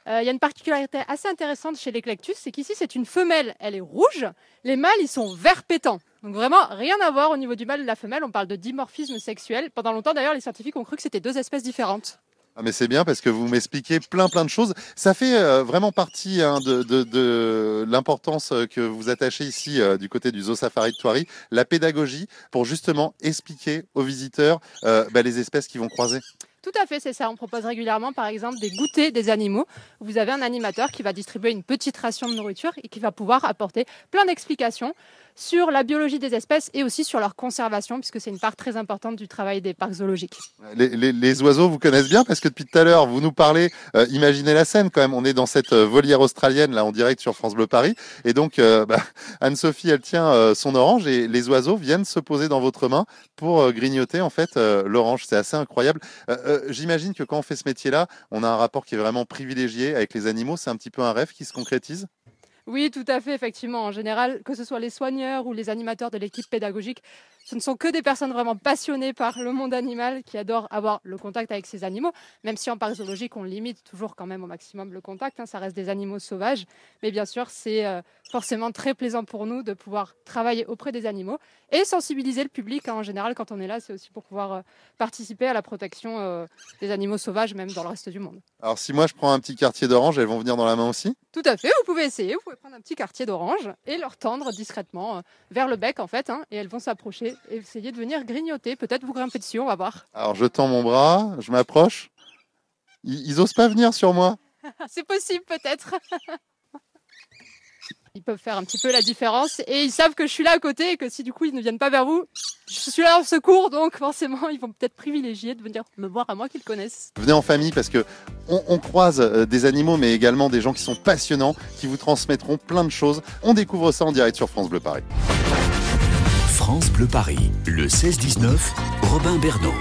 Euh, Il y a une particularité assez intéressante chez l'éclectus, c'est qu'ici, c'est une femelle. Elle est rouge. Les mâles, ils sont vert pétant. Donc vraiment, rien à voir au niveau du mâle et de la femelle. On parle de dimorphisme sexuel. Pendant longtemps, d'ailleurs, les scientifiques ont cru que c'était deux espèces différentes. Ah mais c'est bien parce que vous m'expliquez plein plein de choses. Ça fait euh, vraiment partie hein, de, l'importance euh, que vous attachez ici du côté du Zoo Safari de Thoiry, la pédagogie pour justement expliquer aux visiteurs bah, les espèces qui vont croiser. Tout à fait, c'est ça. On propose régulièrement, par exemple, des goûters des animaux. Vous avez un animateur qui va distribuer une petite ration de nourriture et qui va pouvoir apporter plein d'explications sur la biologie des espèces et aussi sur leur conservation, puisque c'est une part très importante du travail des parcs zoologiques. Les, oiseaux vous connaissent bien parce que depuis tout à l'heure vous nous parlez. euh, imaginez la scène quand même. On est dans cette euh, volière australienne là en direct sur France Bleu Paris et donc euh, bah, Anne-Sophie elle tient son orange et les oiseaux viennent se poser dans votre main pour grignoter en fait l'orange. C'est assez incroyable. Euh, J'imagine que quand on fait ce métier-là, on a un rapport qui est vraiment privilégié avec les animaux. C'est un petit peu un rêve qui se concrétise. Oui, tout à fait, effectivement. En général, que ce soit les soigneurs ou les animateurs de l'équipe pédagogique, ce ne sont que des personnes vraiment passionnées par le monde animal qui adorent avoir le contact avec ces animaux, même si en parc zoologique, on limite toujours quand même au maximum le contact. hein, ça reste des animaux sauvages. Mais bien sûr, c'est euh, forcément très plaisant pour nous de pouvoir travailler auprès des animaux et sensibiliser le public. hein. En général, quand on est là, c'est aussi pour pouvoir euh, participer à la protection euh, des animaux sauvages, même dans le reste du monde. Alors si moi je prends un petit quartier d'orange, elles vont venir dans la main aussi? Tout à fait, vous pouvez essayer, vous pouvez prendre un petit quartier d'orange et leur tendre discrètement euh, vers le bec en fait, hein, et elles vont s'approcher et essayer de venir grignoter, peut-être vous grimper dessus, on va voir. Alors je tends mon bras, je m'approche. Ils, ils osent pas venir sur moi. C'est possible peut-être. Ils peuvent faire un petit peu la différence et ils savent que je suis là à côté et que si du coup ils ne viennent pas vers vous, je suis là en secours donc forcément ils vont peut-être privilégier de venir me voir à moi qu'ils connaissent. Venez en famille parce que on, on croise euh, des animaux, mais également des gens qui sont passionnants, qui vous transmettront plein de choses. On découvre ça en direct sur France Bleu Paris. France Bleu Paris, le 16-19, Robin Bernot.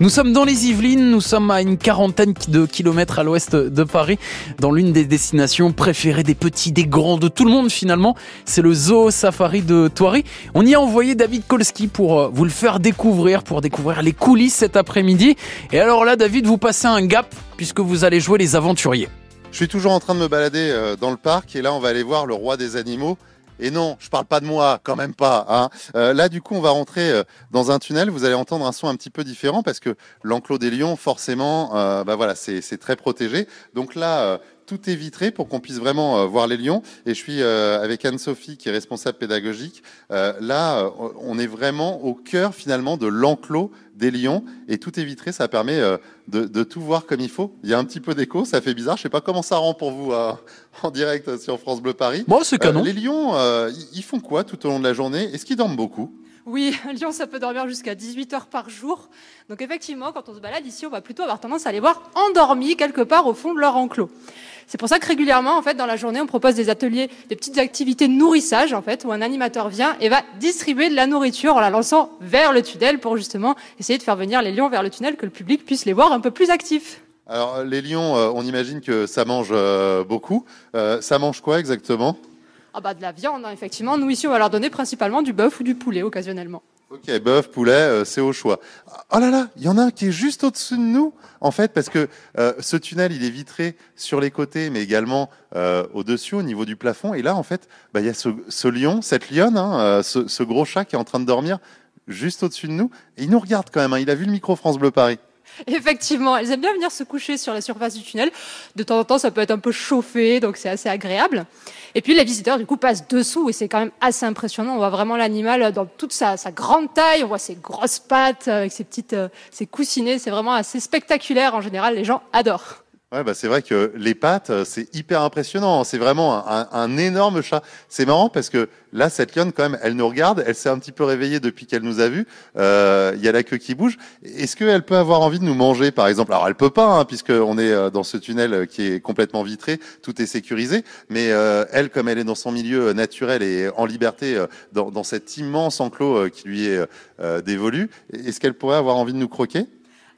Nous sommes dans les Yvelines, nous sommes à une quarantaine de kilomètres à l'ouest de Paris, dans l'une des destinations préférées des petits, des grands, de tout le monde finalement. C'est le Zoo Safari de Thoiry. On y a envoyé David Kolski pour euh, vous le faire découvrir, pour découvrir les coulisses cet après-midi. Et alors là, David, vous passez un gap puisque vous allez jouer les aventuriers. Je suis toujours en train de me balader euh, dans le parc et là on va aller voir le roi des animaux. Et non, je parle pas de moi, quand même pas. Hein. Euh, là, du coup, on va rentrer euh, dans un tunnel. Vous allez entendre un son un petit peu différent parce que l'enclos des lions, forcément, euh, bah voilà, c'est très protégé. Donc là, euh, tout est vitré pour qu'on puisse vraiment euh, voir les lions. Et je suis euh, avec Anne-Sophie, qui est responsable pédagogique. Là, on est vraiment au cœur finalement de l'enclos des lions et tout est vitré. Ça permet de, de tout voir comme il faut. Il y a un petit peu d'écho, ça fait bizarre. Je sais pas comment ça rend pour vous euh, en direct sur France Bleu Paris. Bon, c'est Euh, canon. les lions, euh, ils- ils font quoi tout au long de la journée? Est-ce qu'ils dorment beaucoup? Oui, un lion, ça peut dormir jusqu'à 18 heures par jour. Donc effectivement, quand on se balade ici, on va plutôt avoir tendance à les voir endormis quelque part au fond de leur enclos. C'est pour ça que régulièrement, en fait, dans la journée, on propose des ateliers, des petites activités de nourrissage, en fait, où un animateur vient et va distribuer de la nourriture en la lançant vers le tunnel pour justement essayer de faire venir les lions vers le tunnel, que le public puisse les voir un peu plus actifs. Alors, les lions, euh, on imagine que ça mange euh, beaucoup. Euh, ça mange quoi exactement? Ah bah de la viande, hein, effectivement. Nous ici, on va leur donner principalement du bœuf ou du poulet occasionnellement. Ok, bœuf, poulet, euh, c'est au choix. Oh là là, il y en a un qui est juste au-dessus de nous, en fait, parce que euh, ce tunnel, il est vitré sur les côtés, mais également euh, au-dessus, au niveau du plafond. Et là, en fait, bah, il y a ce, ce lion, cette lionne, hein, ce, ce gros chat qui est en train de dormir juste au-dessus de nous. Et il nous regarde quand même, hein, il a vu le micro France Bleu Paris. Effectivement, elles aiment bien venir se coucher sur la surface du tunnel. De temps en temps, ça peut être un peu chauffé, donc c'est assez agréable. Et puis les visiteurs, du coup, passent dessous et c'est quand même assez impressionnant. On voit vraiment l'animal dans toute sa, sa, grande taille. On voit ses grosses pattes avec ses petites, euh, ses coussinets. C'est vraiment assez spectaculaire. En général, les gens adorent. Ouais, bah c'est vrai que les pattes, euh, c'est hyper impressionnant. C'est vraiment un, énorme chat. C'est marrant parce que là, cette lionne, quand même, elle nous regarde. Elle s'est un petit peu réveillée depuis qu'elle nous a vus. Euh, il y a la queue qui bouge. Est-ce qu'elle peut avoir envie de nous manger, par exemple? Alors, elle peut pas, hein, puisqu'on est euh, dans ce tunnel qui est complètement vitré. Tout est sécurisé. Mais euh, elle, comme elle est dans son milieu naturel et en liberté, euh, dans, dans, cet immense enclos qui lui est dévolu, est-ce qu'elle pourrait avoir envie de nous croquer?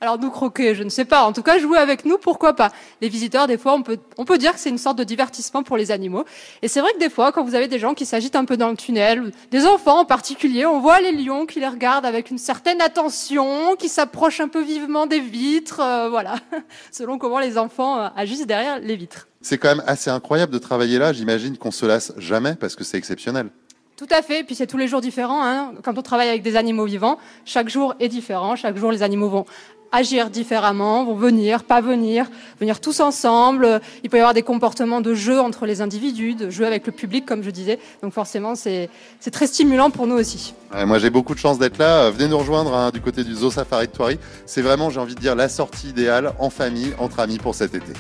Alors nous croquer, je ne sais pas. En tout cas, jouer avec nous, pourquoi pas Les visiteurs, des fois, on peut, on peut dire que c'est une sorte de divertissement pour les animaux. Et c'est vrai que des fois, quand vous avez des gens qui s'agitent un peu dans le tunnel, des enfants en particulier, on voit les lions qui les regardent avec une certaine attention, qui s'approchent un peu vivement des vitres, euh, voilà, selon comment les enfants euh, agissent derrière les vitres. C'est quand même assez incroyable de travailler là. J'imagine qu'on se lasse jamais parce que c'est exceptionnel. Tout à fait, puis c'est tous les jours différents. Hein. Quand on travaille avec des animaux vivants, chaque jour est différent. Chaque jour, les animaux vont agir différemment, vont venir, pas venir, venir tous ensemble. Il peut y avoir des comportements de jeu entre les individus, de jeu avec le public, comme je disais. Donc forcément, c'est très stimulant pour nous aussi. Moi, j'ai beaucoup de chance d'être là. Venez nous rejoindre hein, du côté du Zoo Safari de Thoiry. C'est vraiment, j'ai envie de dire, la sortie idéale en famille, entre amis pour cet été.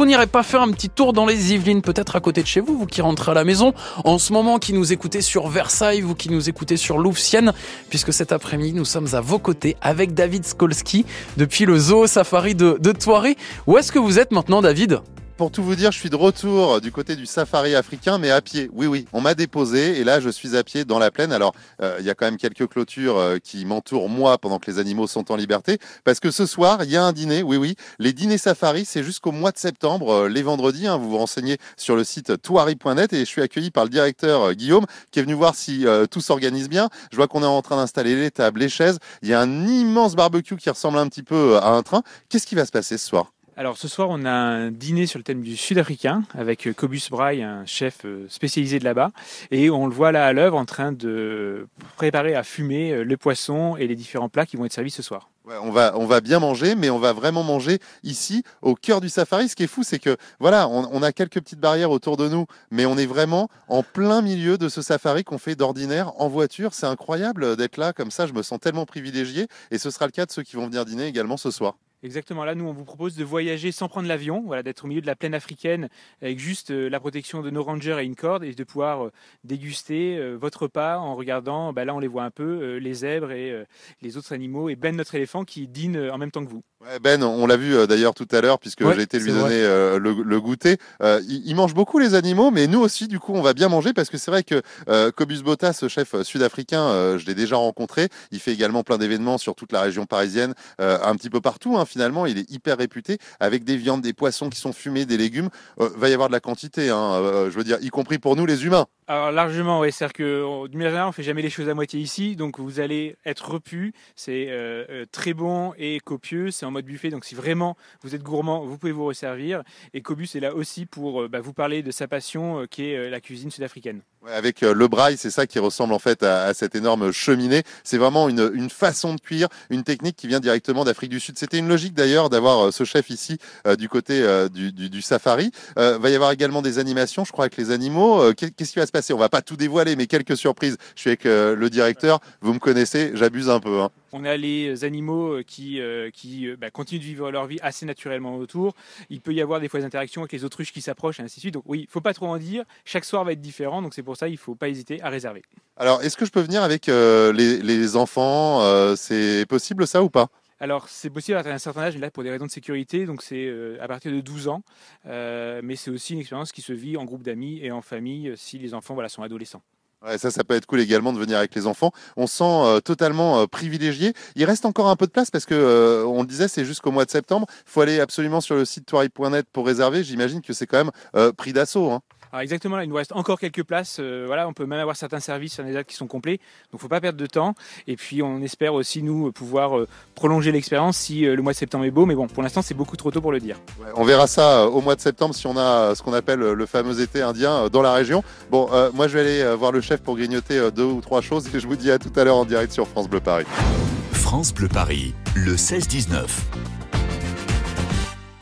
Qu'on n'irait pas faire un petit tour dans les Yvelines, peut-être à côté de chez vous, vous qui rentrez à la maison, en ce moment qui nous écoutez sur Versailles, vous qui nous écoutez sur Louvciennes, puisque cet après-midi nous sommes à vos côtés avec David Skolski depuis le Zoo Safari de, de Thoiry. Où est-ce que vous êtes maintenant David? Pour tout vous dire, je suis de retour du côté du safari africain, mais à pied. Oui, oui, on m'a déposé et là, je suis à pied dans la plaine. Alors, euh, il y a quand même quelques clôtures euh, qui m'entourent moi pendant que les animaux sont en liberté, parce que ce soir, il y a un dîner. Oui, oui, les dîners safari, c'est jusqu'au mois de septembre, euh, les vendredis. Hein, vous vous renseignez sur le site touari.net et je suis accueilli par le directeur Guillaume qui est venu voir si tout s'organise bien. Je vois qu'on est en train d'installer les tables, les chaises. Il y a un immense barbecue qui ressemble un petit peu à un train. Qu'est-ce qui va se passer ce soir? Alors ce soir, on a un dîner sur le thème du sud-africain avec euh, Cobus Braille, un chef euh, spécialisé de là-bas. Et on le voit là à l'œuvre en train de préparer à fumer euh, le poisson et les différents plats qui vont être servis ce soir. On va, on va bien manger, mais on va vraiment manger ici, au cœur du safari. Ce qui est fou, c'est que voilà, on, a quelques petites barrières autour de nous, mais on est vraiment en plein milieu de ce safari qu'on fait d'ordinaire en voiture. C'est incroyable d'être là comme ça. Je me sens tellement privilégié, et ce sera le cas de ceux qui vont venir dîner également ce soir. Exactement. Là, nous, on vous propose de voyager sans prendre l'avion, voilà, d'être au milieu de la plaine africaine avec juste euh, la protection de nos rangers et une corde et de pouvoir euh, déguster euh, votre repas en regardant, bah, là, on les voit un peu, les zèbres et les autres animaux et Ben, notre éléphant, qui dîne en même temps que vous. Ouais, ben, on l'a vu d'ailleurs tout à l'heure puisque j'ai été lui donner le, le, goûter. il, il, mange beaucoup les animaux, mais nous aussi, du coup, on va bien manger parce que c'est vrai que Cobus Botta, ce chef sud-africain, je l'ai déjà rencontré. Il fait également plein d'événements sur toute la région parisienne, un petit peu partout. Hein, finalement, il est hyper réputé avec des viandes, des poissons qui sont fumés, des légumes. Euh, va y avoir de la quantité, hein, euh, je veux dire, y compris pour nous les humains. Alors largement, oui. C'est-à-dire que du manière on fait jamais les choses à moitié ici, donc vous allez être repu. C'est euh, euh, très bon et copieux. C'est en mode buffet, donc si vraiment vous êtes gourmand, vous pouvez vous resservir. Et Cobus est là aussi pour euh, bah, vous parler de sa passion, qui est la cuisine sud-africaine. Avec le braille, c'est ça qui ressemble en fait à, cette énorme cheminée. C'est vraiment une, façon de cuire, une technique qui vient directement d'Afrique du Sud. C'était une logique d'ailleurs d'avoir ce chef ici du côté du, safari. va y avoir également des animations, je crois, avec les animaux. Qu'est-ce qui va se passer? On va pas tout dévoiler, mais quelques surprises. Je suis avec euh, le directeur. Vous me connaissez, j'abuse un peu. Hein. On a les animaux euh, qui, euh, qui bah, continuent de vivre leur vie assez naturellement autour. Il peut y avoir des fois des interactions avec les autruches qui s'approchent, et ainsi de suite. Donc oui, il faut pas trop en dire. Chaque soir va être différent, donc c'est pour ça il faut pas hésiter à réserver. Alors, est-ce que je peux venir avec les, les, enfants C'est possible ça ou pas? Alors, c'est possible à un certain âge, là, pour des raisons de sécurité, donc c'est euh, à partir de 12 ans. Euh, mais c'est aussi une expérience qui se vit en groupe d'amis et en famille euh, si les enfants voilà, sont adolescents. Ouais, ça, ça peut être cool également de venir avec les enfants. On se sent totalement privilégié. Il reste encore un peu de place parce que, on le disait, c'est jusqu'au mois de septembre. Il faut aller absolument sur le site toiri.net pour réserver. J'imagine que c'est quand même pris d'assaut. Hein. Alors exactement, là, il nous reste encore quelques places. euh, voilà, on peut même avoir certains services sur les dates qui sont complets. Donc, faut pas perdre de temps. Et puis, on espère aussi nous pouvoir euh, prolonger l'expérience si euh, le mois de septembre est beau. Mais bon, pour l'instant, c'est beaucoup trop tôt pour le dire. Ouais, on verra ça euh, au mois de septembre si on a euh, ce qu'on appelle le fameux été indien euh, dans la région. Bon, euh, moi je vais aller euh, voir le chef pour grignoter euh, deux ou trois choses et je vous dis à tout à l'heure en direct sur France Bleu Paris. France Bleu Paris, le 16-19.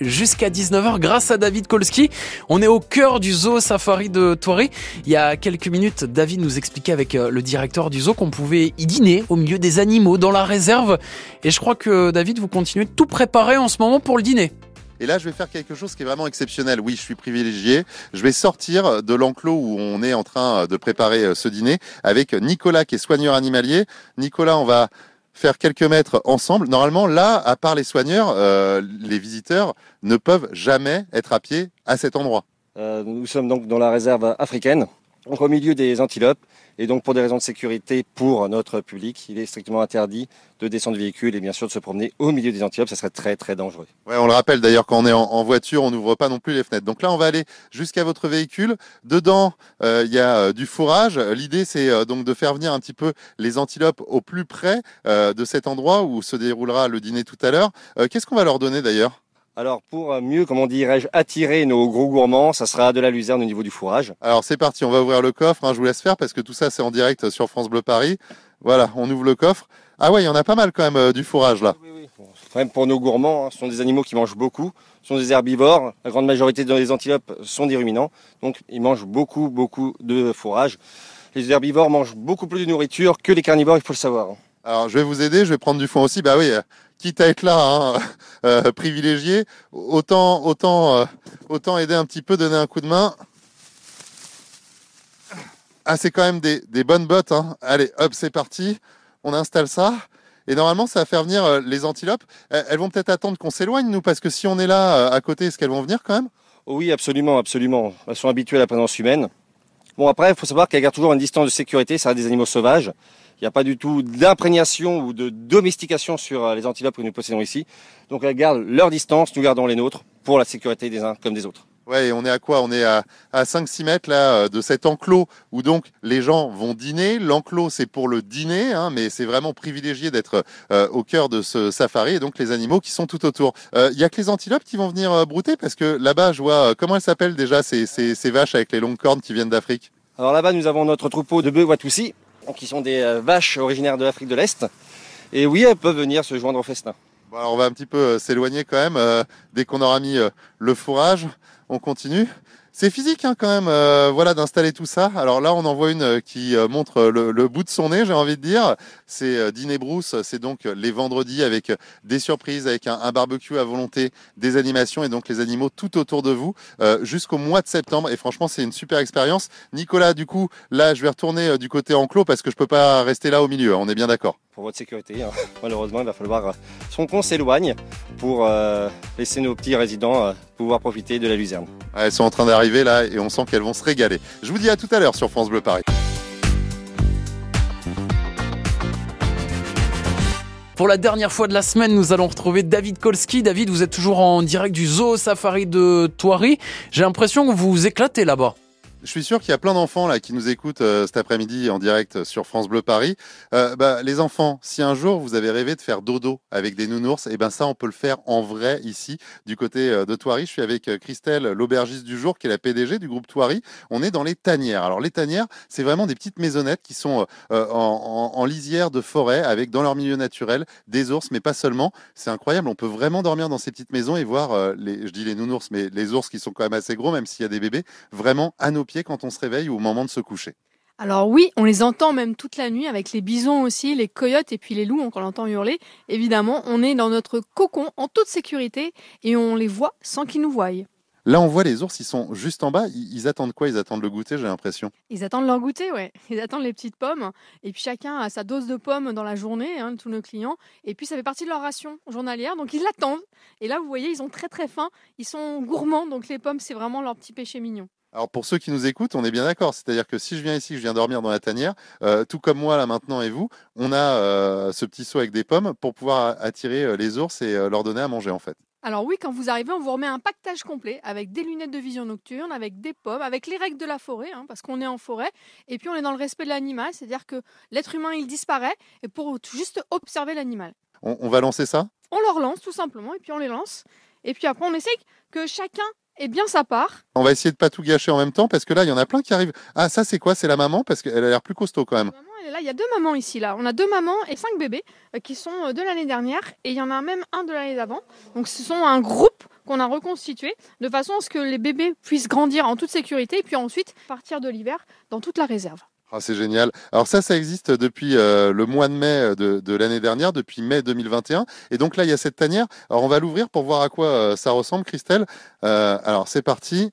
Jusqu'à 19h, grâce à David Kolski, on est au cœur du zoo safari de Thoiry. Il y a quelques minutes, David nous expliquait avec euh, le directeur du zoo qu'on pouvait y dîner au milieu des animaux dans la réserve. Et je crois que David, vous continuez de tout préparer en ce moment pour le dîner. Et là, je vais faire quelque chose qui est vraiment exceptionnel. Oui, je suis privilégié. Je vais sortir de l'enclos où on est en train de préparer euh, ce dîner avec Nicolas qui est soigneur animalier. Nicolas, on va faire quelques mètres ensemble. Normalement, là, à part les soigneurs, euh, les visiteurs ne peuvent jamais être à pied à cet endroit. Euh, nous sommes donc dans la réserve africaine, au milieu des antilopes. Et donc, pour des raisons de sécurité pour notre public, il est strictement interdit de descendre du véhicule et bien sûr de se promener au milieu des antilopes. Ça serait très, très dangereux. Ouais, on le rappelle d'ailleurs quand on est en, voiture, on n'ouvre pas non plus les fenêtres. Donc là, on va aller jusqu'à votre véhicule. Dedans, euh, il y a euh, du fourrage. L'idée, c'est euh, donc de faire venir un petit peu les antilopes au plus près de cet endroit où se déroulera le dîner tout à l'heure. Qu'est-ce qu'on va leur donner d'ailleurs? Alors, pour mieux, comment dirais-je, attirer nos gros gourmands, ça sera de la luzerne au niveau du fourrage. Alors c'est parti, on va ouvrir le coffre. hein, je vous laisse faire parce que tout ça, c'est en direct sur France Bleu Paris. Voilà, on ouvre le coffre. Ah ouais, il y en a pas mal quand même euh, du fourrage là. Même pour nos gourmands, hein, ce sont des animaux qui mangent beaucoup, ce sont des herbivores. La grande majorité des antilopes sont des ruminants, donc ils mangent beaucoup, beaucoup de fourrage. Les herbivores mangent beaucoup plus de nourriture que les carnivores, il faut le savoir. Alors je vais vous aider, je vais prendre du foin aussi. Bah oui, euh, quitte à être là, hein, euh, privilégié, autant, autant, euh, autant aider un petit peu, donner un coup de main. Ah, c'est quand même des, des bonnes bottes. Hein. Allez, hop, c'est parti. On installe ça. Et normalement, ça va faire venir euh, les antilopes. Elles vont peut-être attendre qu'on s'éloigne, nous, parce que si on est là à côté, est-ce qu'elles vont venir quand même? Oui, absolument, absolument. Elles sont habituées à la présence humaine. Bon, après, il faut savoir qu'elles gardent toujours une distance de sécurité, ça reste des animaux sauvages. Il n'y a pas du tout d'imprégnation ou de domestication sur euh, les antilopes que nous possédons ici. Donc elles gardent leur distance, nous gardons les nôtres pour la sécurité des uns comme des autres. Ouais, et on est à quoi? On est à, à 5-6 mètres là euh, de cet enclos où donc les gens vont dîner. L'enclos c'est pour le dîner, hein, mais c'est vraiment privilégié d'être euh, au cœur de ce safari et donc les animaux qui sont tout autour. Euh, Il y a que les antilopes qui vont venir euh, brouter parce que là-bas je vois euh, comment elles s'appellent déjà ces, ces, ces vaches avec les longues cornes qui viennent d'Afrique? Alors là-bas, nous avons notre troupeau de bœufs Watusi, qui sont des euh, vaches originaires de l'Afrique de l'Est. Et oui, elles peuvent venir se joindre au festin. On va un petit peu euh, s'éloigner quand même. euh, dès qu'on aura mis le fourrage, on continue. C'est physique hein, quand même, euh, voilà, d'installer tout ça. Alors là, on en voit une euh, qui euh, montre le, bout de son nez, j'ai envie de dire. C'est Dîner Brousse, c'est donc les vendredis avec des surprises, avec un, barbecue à volonté, des animations et donc les animaux tout autour de vous jusqu'au mois de septembre. Et franchement, c'est une super expérience. Nicolas, du coup, là, je vais retourner du côté enclos parce que je peux pas rester là au milieu. hein, On est bien d'accord. Pour votre sécurité, hein. malheureusement, il va falloir euh, qu'on s'éloigne pour euh, laisser nos petits résidents euh, pouvoir profiter de la luzerne. Ouais, Elles sont en train d'arriver là et on sent qu'elles vont se régaler. Je vous dis à tout à l'heure sur France Bleu Paris. Pour la dernière fois de la semaine, nous allons retrouver David Kolski. David, vous êtes toujours en direct du Zoo Safari de Thoiry. J'ai l'impression que vous vous éclatez là-bas. Je suis sûr qu'il y a plein d'enfants là qui nous écoutent euh, cet après-midi en direct sur France Bleu Paris. Euh, bah, les enfants, si un jour vous avez rêvé de faire dodo avec des nounours, et ben ça on peut le faire en vrai ici du côté euh, de Thoiry. Je suis avec euh, Christelle, l'aubergiste du jour, qui est la PDG du groupe Thoiry. On est dans les tanières. Alors les tanières, c'est vraiment des petites maisonnettes qui sont euh, en, en- lisière de forêt avec dans leur milieu naturel des ours, mais pas seulement. C'est incroyable. On peut vraiment dormir dans ces petites maisons et voir euh, les, je dis les nounours, mais les ours qui sont quand même assez gros, même s'il y a des bébés, vraiment à nos pieds quand on se réveille ou au moment de se coucher. Alors oui, on les entend même toute la nuit avec les bisons aussi, les coyotes et puis les loups, on l'entend hurler. Évidemment, on est dans notre cocon en toute sécurité et on les voit sans qu'ils nous voient. Là, on voit les ours, ils sont juste en bas. Ils, ils attendent quoi? Ils attendent le goûter, j'ai l'impression. Ils attendent leur goûter, ouais. Ils attendent les petites pommes. Et puis chacun a sa dose de pommes dans la journée, hein, tous nos clients. Et puis ça fait partie de leur ration journalière, donc ils l'attendent. Et là, vous voyez, ils ont très très faim. Ils sont gourmands, donc les pommes, c'est vraiment leur petit péché mignon. Alors pour ceux qui nous écoutent, on est bien d'accord. C'est-à-dire que si je viens ici, je viens dormir dans la tanière, euh, tout comme moi là maintenant et vous, on a euh, ce petit seau avec des pommes pour pouvoir attirer euh, les ours et leur donner à manger en fait. Alors oui, quand vous arrivez, on vous remet un pactage complet avec des lunettes de vision nocturne, avec des pommes, avec les règles de la forêt, hein, parce qu'on est en forêt, et puis on est dans le respect de l'animal, c'est-à-dire que l'être humain, il disparaît, et pour juste observer l'animal. On, on va lancer ça? On leur lance tout simplement, et puis on les lance, et puis après on essaie que chacun ait bien sa part. On va essayer de pas tout gâcher en même temps parce que là, il y en a plein qui arrivent. Ah, ça, c'est quoi? C'est la maman? Parce qu'elle a l'air plus costaud quand même. Là, il y a deux mamans ici. Là, on a deux mamans et cinq bébés euh, qui sont euh, de l'année dernière, et il y en a même un de l'année d'avant. Donc, ce sont un groupe qu'on a reconstitué de façon à ce que les bébés puissent grandir en toute sécurité, et puis ensuite partir de l'hiver dans toute la réserve. Ah, c'est génial. Alors ça, ça existe depuis euh, le mois de mai de, de l'année dernière, depuis mai 2021. Et donc là, il y a cette tanière. Alors on va l'ouvrir pour voir à quoi euh, ça ressemble, Christelle. Euh, alors c'est parti.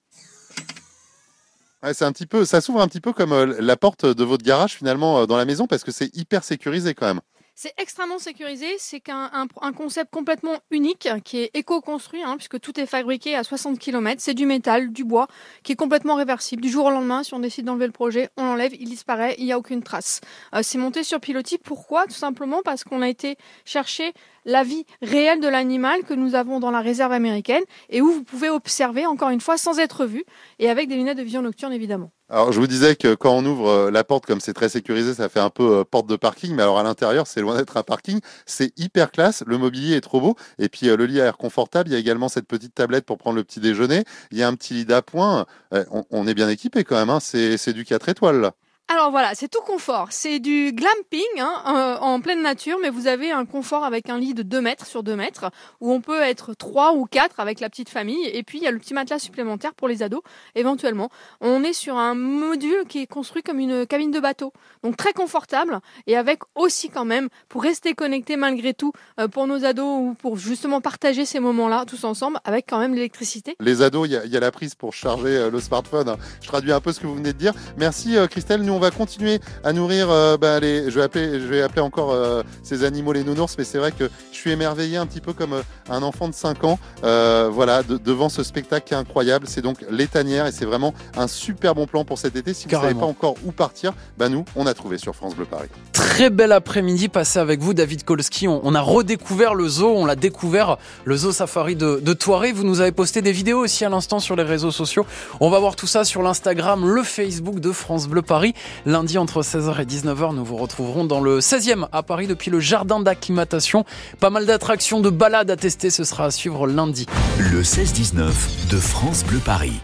Ça s'ouvre un petit peu comme euh, la porte de votre garage finalement euh, dans la maison parce que c'est hyper sécurisé quand même. C'est extrêmement sécurisé, c'est qu'un un, concept complètement unique qui est éco-construit, hein, puisque tout est fabriqué à 60 km. C'est du métal, du bois, qui est complètement réversible. Du jour au lendemain, si on décide d'enlever le projet, on l'enlève, il disparaît, il n'y a aucune trace. Euh, c'est monté sur pilotis. Pourquoi? Tout simplement parce qu'on a été chercher la vie réelle de l'animal que nous avons dans la réserve américaine et où vous pouvez observer, encore une fois, sans être vu, et avec des lunettes de vision nocturne, évidemment. Alors je vous disais que quand on ouvre euh, la porte comme c'est très sécurisé, ça fait un peu euh, porte de parking, mais alors à l'intérieur c'est loin d'être un parking, c'est hyper classe, le mobilier est trop beau, et puis euh, le lit a l'air confortable, il y a également cette petite tablette pour prendre le petit déjeuner, il y a un petit lit d'appoint, on, est bien équipé quand même, hein. c'est du 4 étoiles là. Alors voilà, c'est tout confort. C'est du glamping hein, euh, en pleine nature, mais vous avez un confort avec un lit de 2 mètres sur 2 mètres, où on peut être 3 ou 4 avec la petite famille, et puis il y a le petit matelas supplémentaire pour les ados, éventuellement. On est sur un module qui est construit comme une cabine de bateau, donc très confortable, et avec aussi quand même, pour rester connecté malgré tout, euh, pour nos ados, ou pour justement partager ces moments-là tous ensemble, avec quand même l'électricité. Les ados, il y, y a la prise pour charger euh, le smartphone. hein. Je traduis un peu ce que vous venez de dire. Merci Christelle. On va continuer à nourrir. euh, ben, les, je vais appeler, je vais appeler encore euh, ces animaux les nounours, mais c'est vrai que je suis émerveillé un petit peu comme euh, un enfant de 5 ans. euh, voilà, de- devant ce spectacle qui est incroyable. C'est donc les tanières et c'est vraiment un super bon plan pour cet été. Si vous ne savez pas encore où partir, ben nous, on a trouvé sur France Bleu Paris. Très bel après-midi passé avec vous, David Kolski. On, on a redécouvert le zoo, on l'a découvert, le zoo safari de, de Thoiry. Vous nous avez posté des vidéos aussi à l'instant sur les réseaux sociaux. On va voir tout ça sur l'Instagram, le Facebook de France Bleu Paris. Lundi entre 16h et 19h, nous vous retrouverons dans le 16e à Paris depuis le jardin d'acclimatation. Pas mal d'attractions, de balades à tester, ce sera à suivre lundi. Le 16-19 de France Bleu Paris.